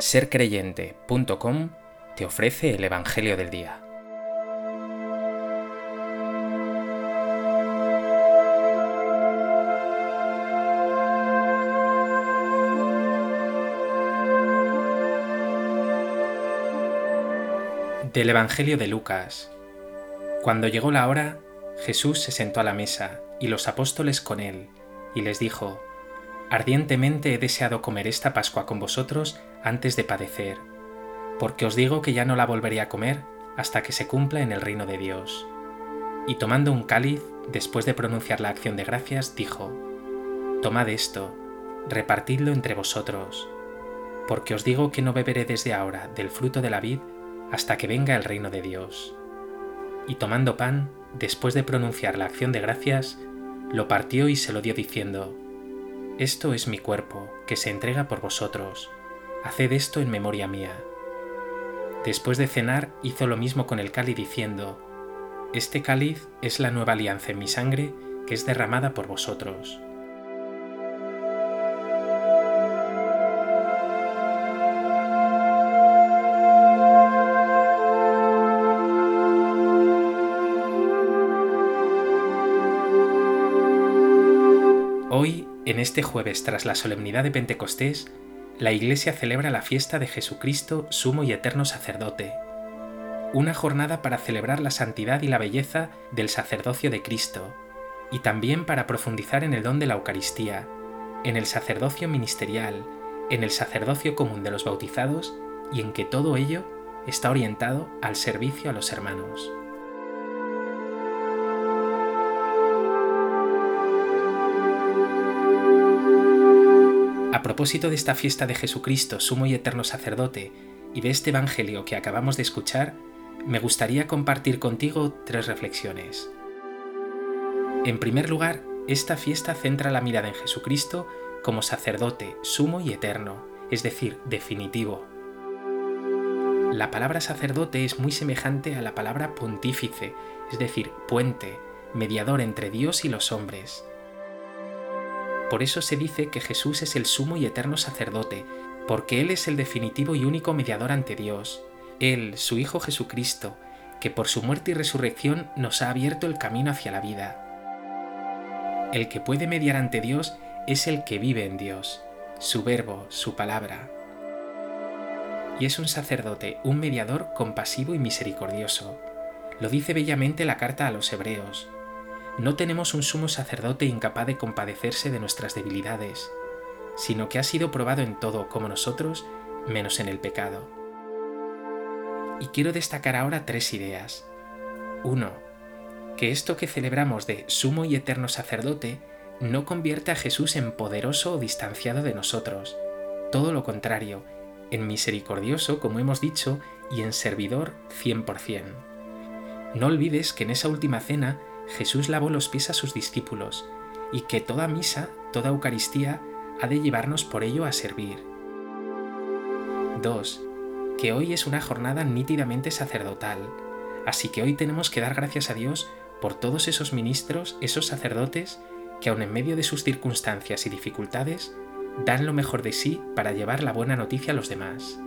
sercreyente.com te ofrece el Evangelio del Día. Del Evangelio de Lucas. Cuando llegó la hora, Jesús se sentó a la mesa y los apóstoles con él, y les dijo, Ardientemente he deseado comer esta Pascua con vosotros antes de padecer, porque os digo que ya no la volveré a comer hasta que se cumpla en el reino de Dios. Y tomando un cáliz, después de pronunciar la acción de gracias, dijo, Tomad esto, repartidlo entre vosotros, porque os digo que no beberé desde ahora del fruto de la vid hasta que venga el reino de Dios. Y tomando pan, después de pronunciar la acción de gracias, lo partió y se lo dio diciendo, esto es mi cuerpo, que se entrega por vosotros. Haced esto en memoria mía. Después de cenar hizo lo mismo con el cáliz diciendo, Este cáliz es la nueva alianza en mi sangre, que es derramada por vosotros. Hoy en este jueves tras la solemnidad de Pentecostés, la Iglesia celebra la fiesta de Jesucristo, sumo y eterno sacerdote, una jornada para celebrar la santidad y la belleza del sacerdocio de Cristo, y también para profundizar en el don de la Eucaristía, en el sacerdocio ministerial, en el sacerdocio común de los bautizados y en que todo ello está orientado al servicio a los hermanos. A propósito de esta fiesta de Jesucristo, sumo y eterno sacerdote, y de este Evangelio que acabamos de escuchar, me gustaría compartir contigo tres reflexiones. En primer lugar, esta fiesta centra la mirada en Jesucristo como sacerdote, sumo y eterno, es decir, definitivo. La palabra sacerdote es muy semejante a la palabra pontífice, es decir, puente, mediador entre Dios y los hombres. Por eso se dice que Jesús es el sumo y eterno sacerdote, porque Él es el definitivo y único mediador ante Dios. Él, su Hijo Jesucristo, que por su muerte y resurrección nos ha abierto el camino hacia la vida. El que puede mediar ante Dios es el que vive en Dios, su verbo, su palabra. Y es un sacerdote, un mediador compasivo y misericordioso. Lo dice bellamente la carta a los hebreos. No tenemos un sumo sacerdote incapaz de compadecerse de nuestras debilidades, sino que ha sido probado en todo como nosotros, menos en el pecado. Y quiero destacar ahora tres ideas. Uno, Que esto que celebramos de sumo y eterno sacerdote no convierte a Jesús en poderoso o distanciado de nosotros. Todo lo contrario, en misericordioso, como hemos dicho, y en servidor 100%. No olvides que en esa última cena Jesús lavó los pies a sus discípulos y que toda misa, toda Eucaristía, ha de llevarnos por ello a servir. 2. Que hoy es una jornada nítidamente sacerdotal, así que hoy tenemos que dar gracias a Dios por todos esos ministros, esos sacerdotes, que aun en medio de sus circunstancias y dificultades, dan lo mejor de sí para llevar la buena noticia a los demás.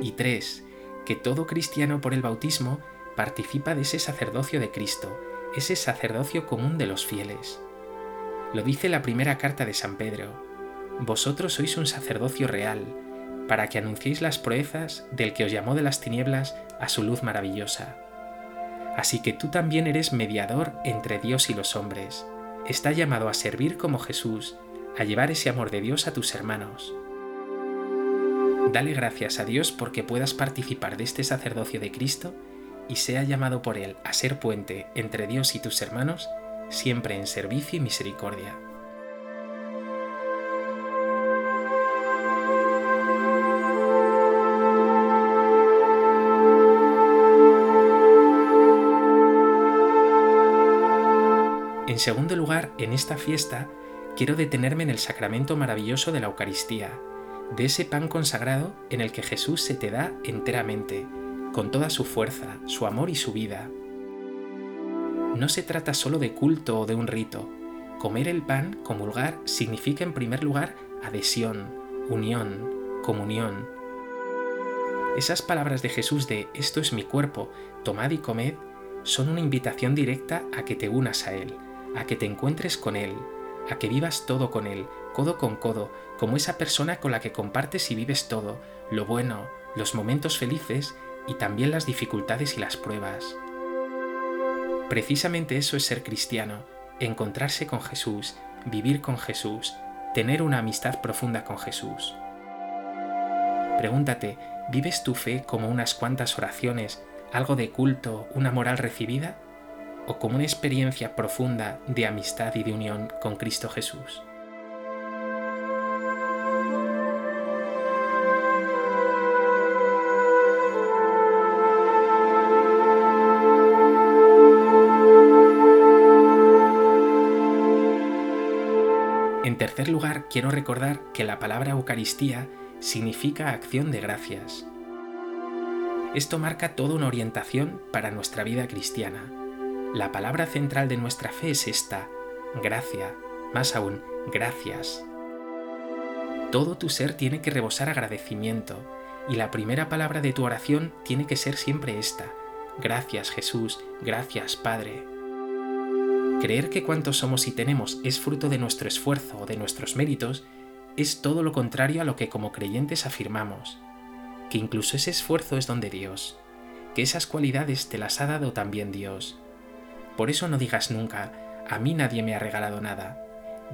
Y 3. Que todo cristiano por el bautismo participa de ese sacerdocio de Cristo, ese sacerdocio común de los fieles. Lo dice la primera carta de San Pedro, vosotros sois un sacerdocio real, para que anunciéis las proezas del que os llamó de las tinieblas a su luz maravillosa. Así que tú también eres mediador entre Dios y los hombres. Está llamado a servir como Jesús, a llevar ese amor de Dios a tus hermanos. Dale gracias a Dios porque puedas participar de este sacerdocio de Cristo y sea llamado por Él a ser puente entre Dios y tus hermanos, siempre en servicio y misericordia. En segundo lugar, en esta fiesta, quiero detenerme en el sacramento maravilloso de la Eucaristía, de ese pan consagrado en el que Jesús se te da enteramente, con toda su fuerza, su amor y su vida. No se trata solo de culto o de un rito. Comer el pan, comulgar, significa en primer lugar adhesión, unión, comunión. Esas palabras de Jesús de esto es mi cuerpo, tomad y comed, son una invitación directa a que te unas a Él, a que te encuentres con Él, a que vivas todo con Él, codo con codo, como esa persona con la que compartes y vives todo, lo bueno, los momentos felices y también las dificultades y las pruebas. Precisamente eso es ser cristiano, encontrarse con Jesús, vivir con Jesús, tener una amistad profunda con Jesús. Pregúntate, ¿vives tu fe como unas cuantas oraciones, algo de culto, una moral recibida? ¿O como una experiencia profunda de amistad y de unión con Cristo Jesús? Tercer lugar, quiero recordar que la palabra Eucaristía significa acción de gracias. Esto marca toda una orientación para nuestra vida cristiana. La palabra central de nuestra fe es esta, gracia, más aún, gracias. Todo tu ser tiene que rebosar agradecimiento y la primera palabra de tu oración tiene que ser siempre esta, gracias Jesús, gracias Padre. Creer que cuanto somos y tenemos es fruto de nuestro esfuerzo o de nuestros méritos es todo lo contrario a lo que como creyentes afirmamos, que incluso ese esfuerzo es don de Dios, que esas cualidades te las ha dado también Dios. Por eso no digas nunca, a mí nadie me ha regalado nada.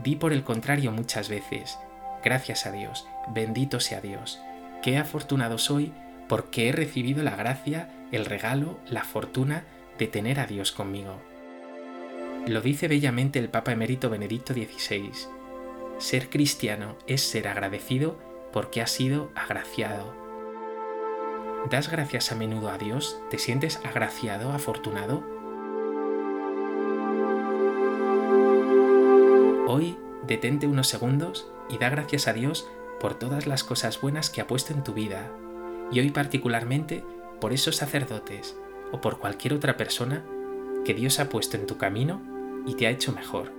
Di por el contrario muchas veces, gracias a Dios, bendito sea Dios, qué afortunado soy porque he recibido la gracia, el regalo, la fortuna de tener a Dios conmigo. Lo dice bellamente el Papa emérito Benedicto XVI. Ser cristiano es ser agradecido porque has sido agraciado. ¿Das gracias a menudo a Dios? ¿Te sientes agraciado, afortunado? Hoy detente unos segundos y da gracias a Dios por todas las cosas buenas que ha puesto en tu vida, y hoy particularmente por esos sacerdotes o por cualquier otra persona que Dios ha puesto en tu camino y te ha hecho mejor.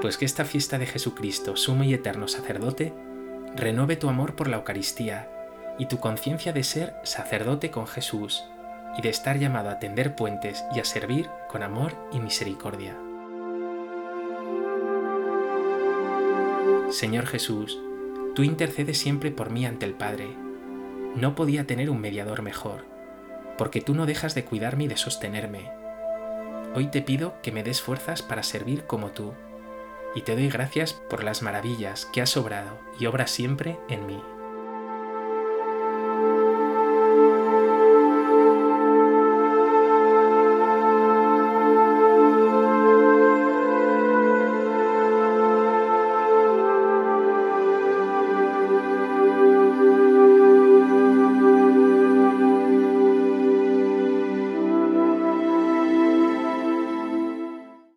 Pues que esta fiesta de Jesucristo, sumo y eterno sacerdote, renueve tu amor por la Eucaristía y tu conciencia de ser sacerdote con Jesús y de estar llamado a tender puentes y a servir con amor y misericordia. Señor Jesús, tú intercedes siempre por mí ante el Padre. No podía tener un mediador mejor, porque tú no dejas de cuidarme y de sostenerme. Hoy te pido que me des fuerzas para servir como tú, y te doy gracias por las maravillas que has obrado y obras siempre en mí.